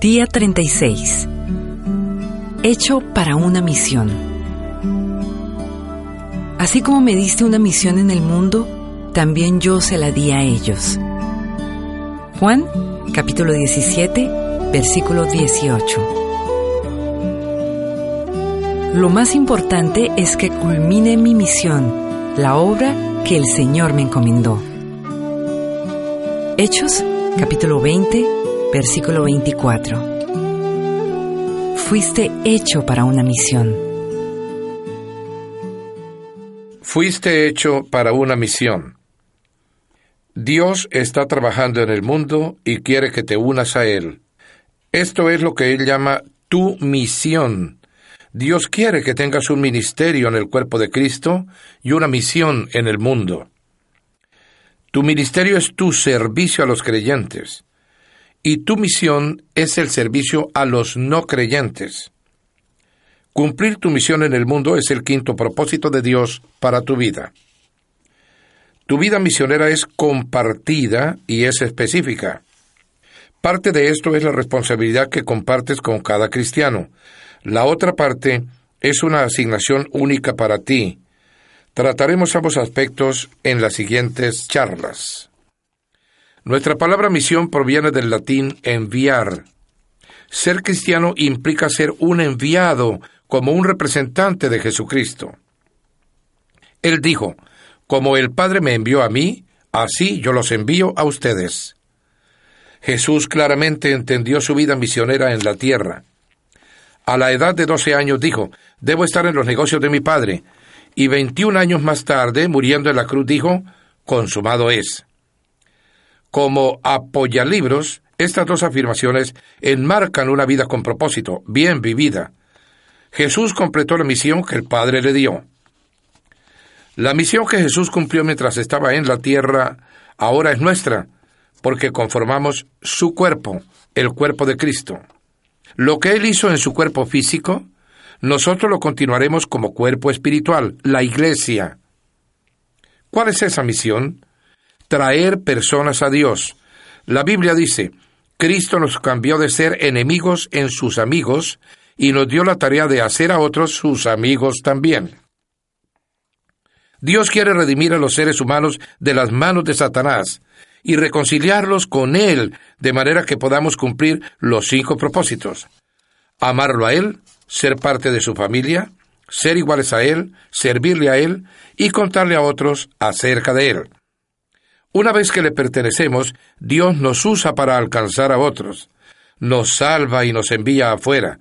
Día 36. Hecho para una misión. Así como me diste una misión en el mundo, también yo se la di a ellos. Juan, capítulo 17, versículo 18. Lo más importante es que culmine mi misión, la obra que el Señor me encomendó. Hechos, capítulo 20, versículo 24. Fuiste hecho para una misión. Fuiste hecho para una misión. Dios está trabajando en el mundo y quiere que te unas a Él. Esto es lo que Él llama tu misión Dios quiere que tengas un ministerio en el cuerpo de Cristo y una misión en el mundo. Tu ministerio es tu servicio a los creyentes y tu misión es el servicio a los no creyentes. Cumplir tu misión en el mundo es el quinto propósito de Dios para tu vida. Tu vida misionera es compartida y es específica. Parte de esto es la responsabilidad que compartes con cada cristiano, la otra parte es una asignación única para ti. Trataremos ambos aspectos en las siguientes charlas. Nuestra palabra misión proviene del latín enviar. Ser cristiano implica ser un enviado como un representante de Jesucristo. Él dijo, como el Padre me envió a mí, así yo los envío a ustedes. Jesús claramente entendió su vida misionera en la tierra. A la edad de 12 años dijo, debo estar en los negocios de mi padre. Y 21 años más tarde, muriendo en la cruz, dijo, consumado es. Como apoyalibros, estas dos afirmaciones enmarcan una vida con propósito, bien vivida. Jesús completó la misión que el Padre le dio. La misión que Jesús cumplió mientras estaba en la tierra ahora es nuestra, porque conformamos su cuerpo, el cuerpo de Cristo. Lo que Él hizo en su cuerpo físico, nosotros lo continuaremos como cuerpo espiritual, la iglesia. ¿Cuál es esa misión? Traer personas a Dios. La Biblia dice, Cristo nos cambió de ser enemigos en sus amigos y nos dio la tarea de hacer a otros sus amigos también. Dios quiere redimir a los seres humanos de las manos de Satanás y reconciliarlos con Él, de manera que podamos cumplir los cinco propósitos. Amarlo a Él, ser parte de su familia, ser iguales a Él, servirle a Él y contarle a otros acerca de Él. Una vez que le pertenecemos, Dios nos usa para alcanzar a otros, nos salva y nos envía afuera.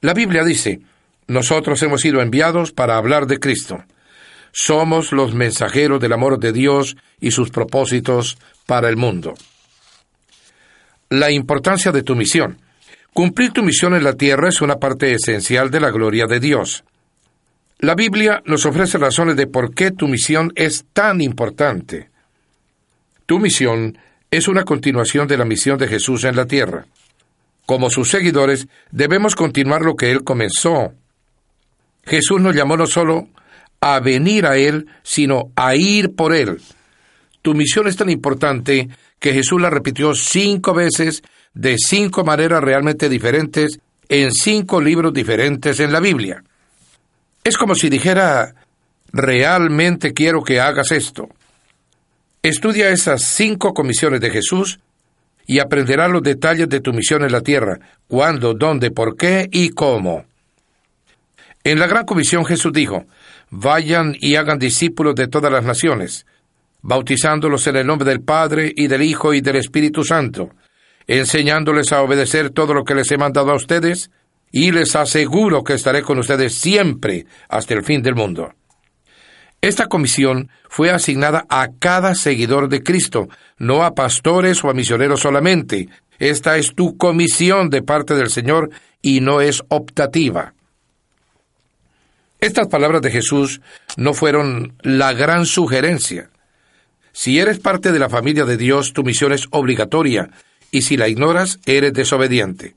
La Biblia dice, nosotros hemos sido enviados para hablar de Cristo. Somos los mensajeros del amor de Dios y sus propósitos para el mundo. La importancia de tu misión. Cumplir tu misión en la tierra es una parte esencial de la gloria de Dios. La Biblia nos ofrece razones de por qué tu misión es tan importante. Tu misión es una continuación de la misión de Jesús en la tierra. Como sus seguidores, debemos continuar lo que Él comenzó. Jesús nos llamó no solo a venir a Él, sino a ir por Él. Tu misión es tan importante que Jesús la repitió cinco veces de cinco maneras realmente diferentes en cinco libros diferentes en la Biblia. Es como si dijera, realmente quiero que hagas esto. Estudia esas cinco comisiones de Jesús y aprenderás los detalles de tu misión en la tierra, cuándo, dónde, por qué y cómo. En la gran comisión Jesús dijo, vayan y hagan discípulos de todas las naciones, bautizándolos en el nombre del Padre y del Hijo y del Espíritu Santo, enseñándoles a obedecer todo lo que les he mandado a ustedes, y les aseguro que estaré con ustedes siempre hasta el fin del mundo. Esta comisión fue asignada a cada seguidor de Cristo, no a pastores o a misioneros solamente. Esta es tu comisión de parte del Señor y no es optativa. Estas palabras de Jesús no fueron la gran sugerencia. Si eres parte de la familia de Dios, tu misión es obligatoria, y si la ignoras, eres desobediente.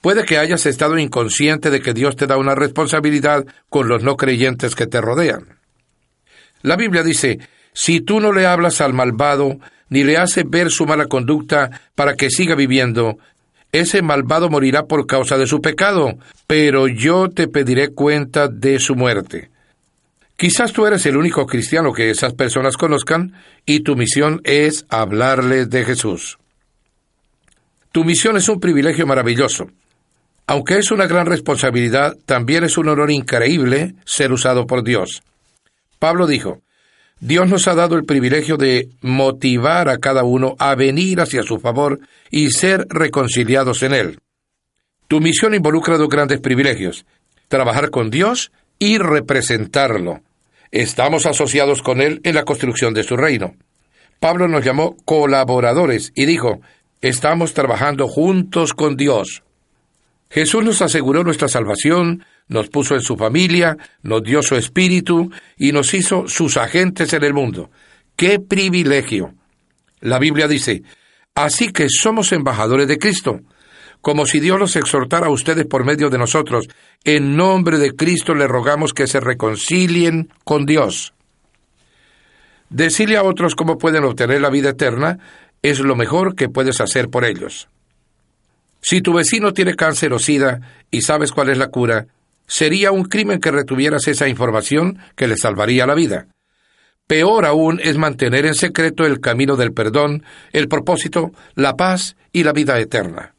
Puede que hayas estado inconsciente de que Dios te da una responsabilidad con los no creyentes que te rodean. La Biblia dice, si tú no le hablas al malvado, ni le haces ver su mala conducta para que siga viviendo, ese malvado morirá por causa de su pecado, pero yo te pediré cuenta de su muerte. Quizás tú eres el único cristiano que esas personas conozcan y tu misión es hablarles de Jesús. Tu misión es un privilegio maravilloso. Aunque es una gran responsabilidad, también es un honor increíble ser usado por Dios. Pablo dijo, Dios nos ha dado el privilegio de motivar a cada uno a venir hacia su favor y ser reconciliados en Él. Tu misión involucra dos grandes privilegios, trabajar con Dios y representarlo. Estamos asociados con Él en la construcción de su reino. Pablo nos llamó colaboradores y dijo, estamos trabajando juntos con Dios. Jesús nos aseguró nuestra salvación, nos puso en su familia, nos dio su espíritu y nos hizo sus agentes en el mundo. ¡Qué privilegio! La Biblia dice, así que somos embajadores de Cristo, como si Dios los exhortara a ustedes por medio de nosotros. En nombre de Cristo le rogamos que se reconcilien con Dios. Decirle a otros cómo pueden obtener la vida eterna es lo mejor que puedes hacer por ellos. Si tu vecino tiene cáncer o sida y sabes cuál es la cura, Sería un crimen que retuvieras esa información que le salvaría la vida. Peor aún es mantener en secreto el camino del perdón, el propósito, la paz y la vida eterna.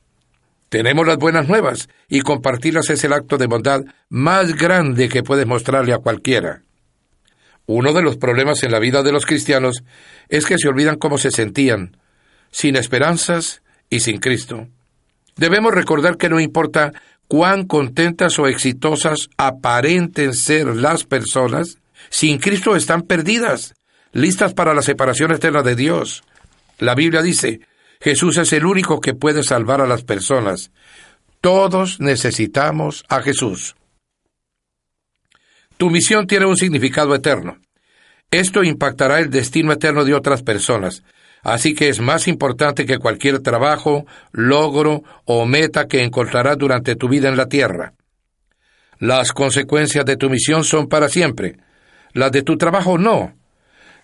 Tenemos las buenas nuevas y compartirlas es el acto de bondad más grande que puedes mostrarle a cualquiera. Uno de los problemas en la vida de los cristianos es que se olvidan cómo se sentían, sin esperanzas y sin Cristo. Debemos recordar que no importa cuán contentas o exitosas aparenten ser las personas, sin Cristo están perdidas, listas para la separación eterna de Dios. La Biblia dice, Jesús es el único que puede salvar a las personas. Todos necesitamos a Jesús. Tu misión tiene un significado eterno. Esto impactará el destino eterno de otras personas, Así que es más importante que cualquier trabajo, logro o meta que encontrarás durante tu vida en la tierra. Las consecuencias de tu misión son para siempre. Las de tu trabajo no.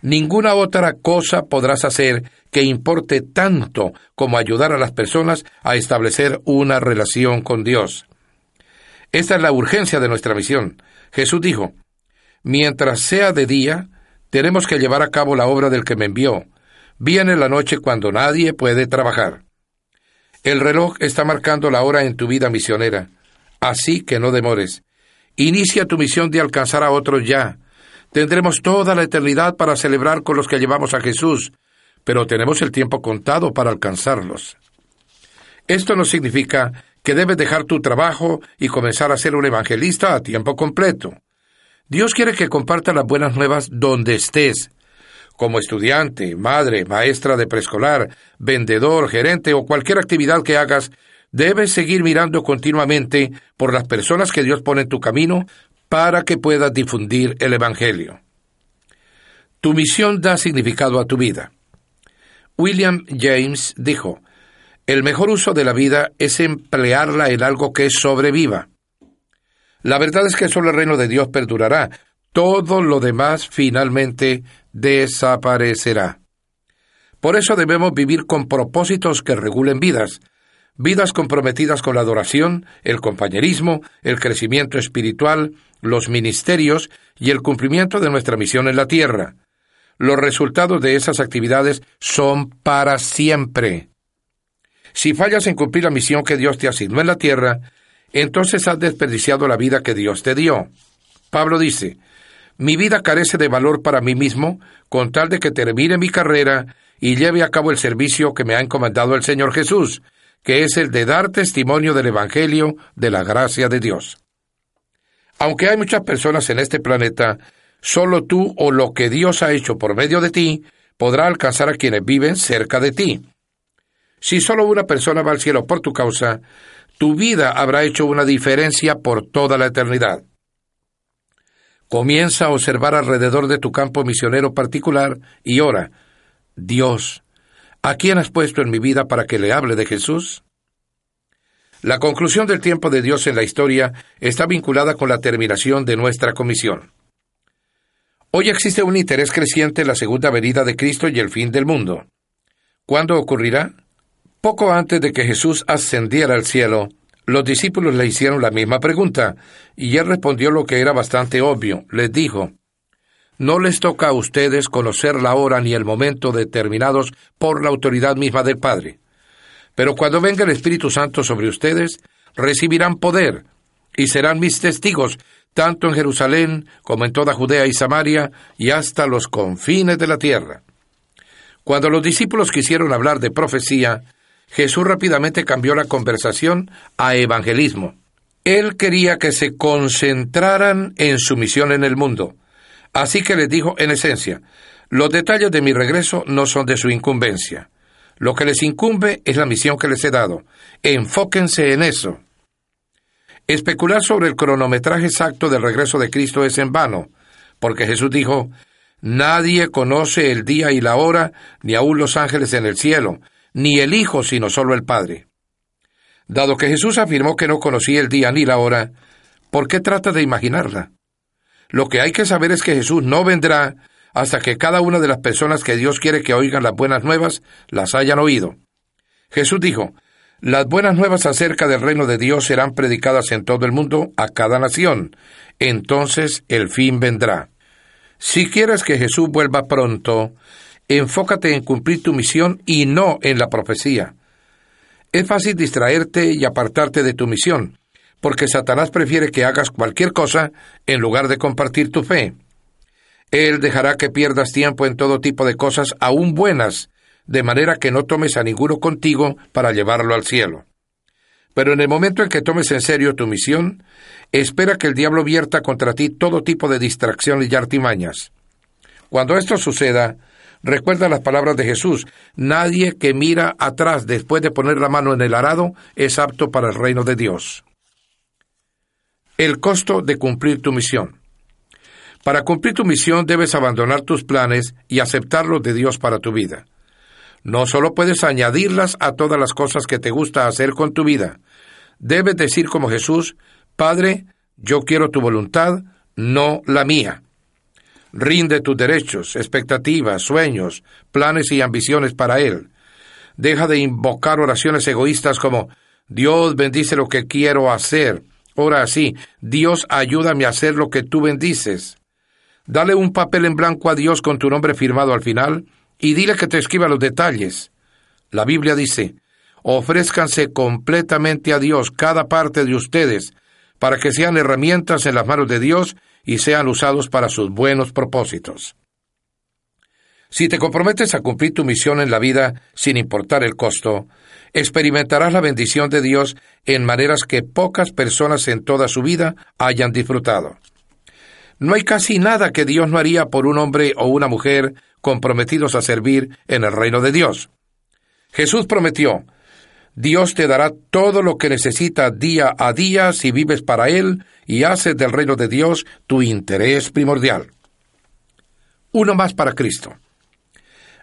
Ninguna otra cosa podrás hacer que importe tanto como ayudar a las personas a establecer una relación con Dios. Esta es la urgencia de nuestra misión. Jesús dijo, Mientras sea de día, tenemos que llevar a cabo la obra del que me envió, Viene la noche cuando nadie puede trabajar. El reloj está marcando la hora en tu vida misionera, así que no demores. Inicia tu misión de alcanzar a otros ya. Tendremos toda la eternidad para celebrar con los que llevamos a Jesús, pero tenemos el tiempo contado para alcanzarlos. Esto no significa que debes dejar tu trabajo y comenzar a ser un evangelista a tiempo completo. Dios quiere que compartas las buenas nuevas donde estés, como estudiante, madre, maestra de preescolar, vendedor, gerente o cualquier actividad que hagas, debes seguir mirando continuamente por las personas que Dios pone en tu camino para que puedas difundir el Evangelio. Tu misión da significado a tu vida. William James dijo, el mejor uso de la vida es emplearla en algo que sobreviva. La verdad es que solo el reino de Dios perdurará, todo lo demás finalmente desaparecerá. Por eso debemos vivir con propósitos que regulen vidas, vidas comprometidas con la adoración, el compañerismo, el crecimiento espiritual, los ministerios y el cumplimiento de nuestra misión en la tierra. Los resultados de esas actividades son para siempre. Si fallas en cumplir la misión que Dios te asignó en la tierra, entonces has desperdiciado la vida que Dios te dio. Pablo dice, mi vida carece de valor para mí mismo, con tal de que termine mi carrera y lleve a cabo el servicio que me ha encomendado el Señor Jesús, que es el de dar testimonio del Evangelio de la gracia de Dios. Aunque hay muchas personas en este planeta, solo tú o lo que Dios ha hecho por medio de ti podrá alcanzar a quienes viven cerca de ti. Si solo una persona va al cielo por tu causa, tu vida habrá hecho una diferencia por toda la eternidad. Comienza a observar alrededor de tu campo misionero particular y ora, Dios, ¿a quién has puesto en mi vida para que le hable de Jesús? La conclusión del tiempo de Dios en la historia está vinculada con la terminación de nuestra comisión. Hoy existe un interés creciente en la segunda venida de Cristo y el fin del mundo. ¿Cuándo ocurrirá? Poco antes de que Jesús ascendiera al cielo, los discípulos le hicieron la misma pregunta, y él respondió lo que era bastante obvio. Les dijo, No les toca a ustedes conocer la hora ni el momento determinados por la autoridad misma del Padre. Pero cuando venga el Espíritu Santo sobre ustedes, recibirán poder, y serán mis testigos, tanto en Jerusalén como en toda Judea y Samaria, y hasta los confines de la tierra. Cuando los discípulos quisieron hablar de profecía, Jesús rápidamente cambió la conversación a evangelismo. Él quería que se concentraran en su misión en el mundo. Así que les dijo en esencia, los detalles de mi regreso no son de su incumbencia. Lo que les incumbe es la misión que les he dado. Enfóquense en eso. Especular sobre el cronometraje exacto del regreso de Cristo es en vano, porque Jesús dijo, Nadie conoce el día y la hora, ni aun los ángeles en el cielo, ni el Hijo, sino solo el Padre. Dado que Jesús afirmó que no conocía el día ni la hora, ¿por qué trata de imaginarla? Lo que hay que saber es que Jesús no vendrá hasta que cada una de las personas que Dios quiere que oigan las buenas nuevas las hayan oído. Jesús dijo, las buenas nuevas acerca del reino de Dios serán predicadas en todo el mundo a cada nación. Entonces el fin vendrá. Si quieres que Jesús vuelva pronto, Enfócate en cumplir tu misión y no en la profecía. Es fácil distraerte y apartarte de tu misión, porque Satanás prefiere que hagas cualquier cosa en lugar de compartir tu fe. Él dejará que pierdas tiempo en todo tipo de cosas aún buenas, de manera que no tomes a ninguno contigo para llevarlo al cielo. Pero en el momento en que tomes en serio tu misión, espera que el diablo vierta contra ti todo tipo de distracciones y artimañas. Cuando esto suceda, Recuerda las palabras de Jesús, nadie que mira atrás después de poner la mano en el arado es apto para el reino de Dios. El costo de cumplir tu misión. Para cumplir tu misión debes abandonar tus planes y aceptar los de Dios para tu vida. No solo puedes añadirlas a todas las cosas que te gusta hacer con tu vida. Debes decir como Jesús, Padre, yo quiero tu voluntad, no la mía. Rinde tus derechos, expectativas, sueños, planes y ambiciones para Él. Deja de invocar oraciones egoístas como Dios bendice lo que quiero hacer. Ora así, Dios ayúdame a hacer lo que tú bendices. Dale un papel en blanco a Dios con tu nombre firmado al final y dile que te escriba los detalles. La Biblia dice, ofrézcanse completamente a Dios cada parte de ustedes, para que sean herramientas en las manos de Dios y sean usados para sus buenos propósitos. Si te comprometes a cumplir tu misión en la vida sin importar el costo, experimentarás la bendición de Dios en maneras que pocas personas en toda su vida hayan disfrutado. No hay casi nada que Dios no haría por un hombre o una mujer comprometidos a servir en el reino de Dios. Jesús prometió, Dios te dará todo lo que necesitas día a día si vives para Él y haces del reino de Dios tu interés primordial. Uno más para Cristo.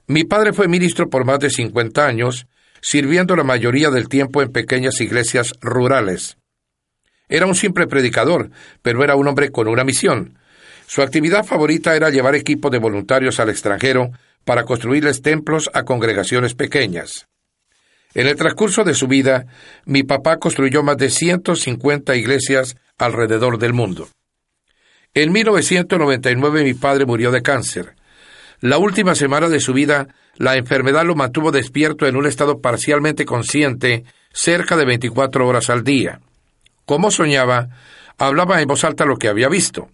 Mi padre fue ministro por más de 50 años, sirviendo la mayoría del tiempo en pequeñas iglesias rurales. Era un simple predicador, pero era un hombre con una misión. Su actividad favorita era llevar equipos de voluntarios al extranjero para construirles templos a congregaciones pequeñas. En el transcurso de su vida, mi papá construyó más de 150 iglesias alrededor del mundo. En 1999 mi padre murió de cáncer. La última semana de su vida, la enfermedad lo mantuvo despierto en un estado parcialmente consciente cerca de 24 horas al día. Como soñaba, hablaba en voz alta lo que había visto.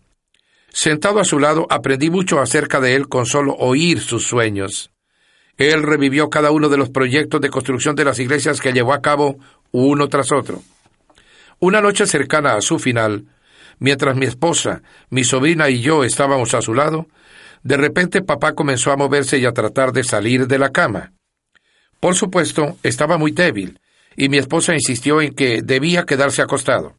Sentado a su lado, aprendí mucho acerca de él con solo oír sus sueños. Él revivió cada uno de los proyectos de construcción de las iglesias que llevó a cabo uno tras otro. Una noche cercana a su final, mientras mi esposa, mi sobrina y yo estábamos a su lado, de repente papá comenzó a moverse y a tratar de salir de la cama. Por supuesto, estaba muy débil, y mi esposa insistió en que debía quedarse acostado.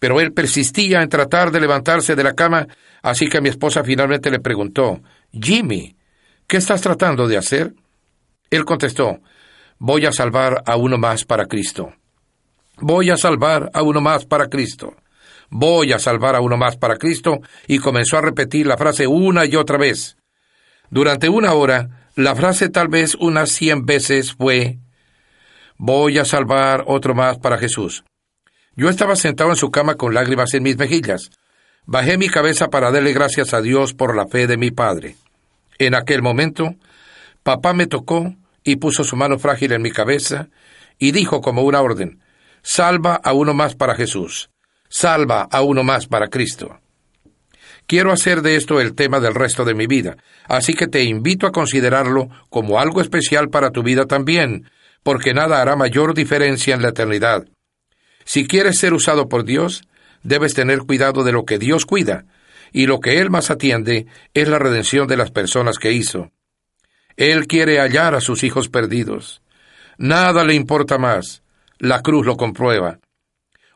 Pero él persistía en tratar de levantarse de la cama, así que mi esposa finalmente le preguntó Jimmy, ¿Qué estás tratando de hacer? Él contestó, Voy a salvar a uno más para Cristo. Voy a salvar a uno más para Cristo. Voy a salvar a uno más para Cristo, y comenzó a repetir la frase una y otra vez. Durante una hora, la frase tal vez unas cien veces fue, Voy a salvar otro más para Jesús. Yo estaba sentado en su cama con lágrimas en mis mejillas. Bajé mi cabeza para darle gracias a Dios por la fe de mi padre. En aquel momento, papá me tocó y puso su mano frágil en mi cabeza y dijo como una orden, Salva a uno más para Jesús, salva a uno más para Cristo. Quiero hacer de esto el tema del resto de mi vida, así que te invito a considerarlo como algo especial para tu vida también, porque nada hará mayor diferencia en la eternidad. Si quieres ser usado por Dios, debes tener cuidado de lo que Dios cuida, y lo que Él más atiende es la redención de las personas que hizo. Él quiere hallar a sus hijos perdidos. Nada le importa más. La cruz lo comprueba.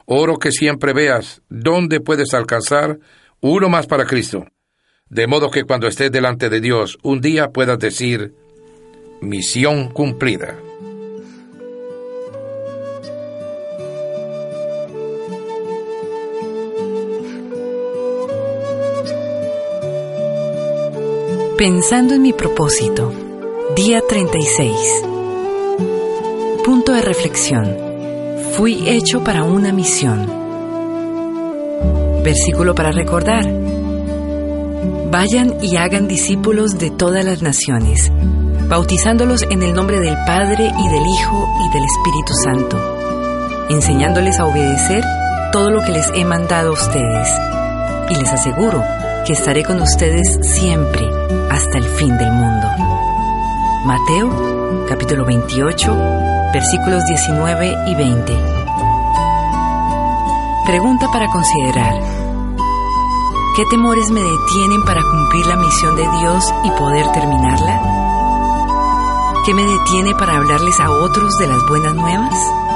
Oro que siempre veas dónde puedes alcanzar uno más para Cristo, de modo que cuando estés delante de Dios un día puedas decir, misión cumplida. Pensando en mi propósito, día 36. Punto de reflexión. Fui hecho para una misión. Versículo para recordar. Vayan y hagan discípulos de todas las naciones, bautizándolos en el nombre del Padre y del Hijo y del Espíritu Santo, enseñándoles a obedecer todo lo que les he mandado a ustedes. Y les aseguro que estaré con ustedes siempre hasta el fin del mundo. Mateo capítulo 28 versículos 19 y 20. Pregunta para considerar. ¿Qué temores me detienen para cumplir la misión de Dios y poder terminarla? ¿Qué me detiene para hablarles a otros de las buenas nuevas?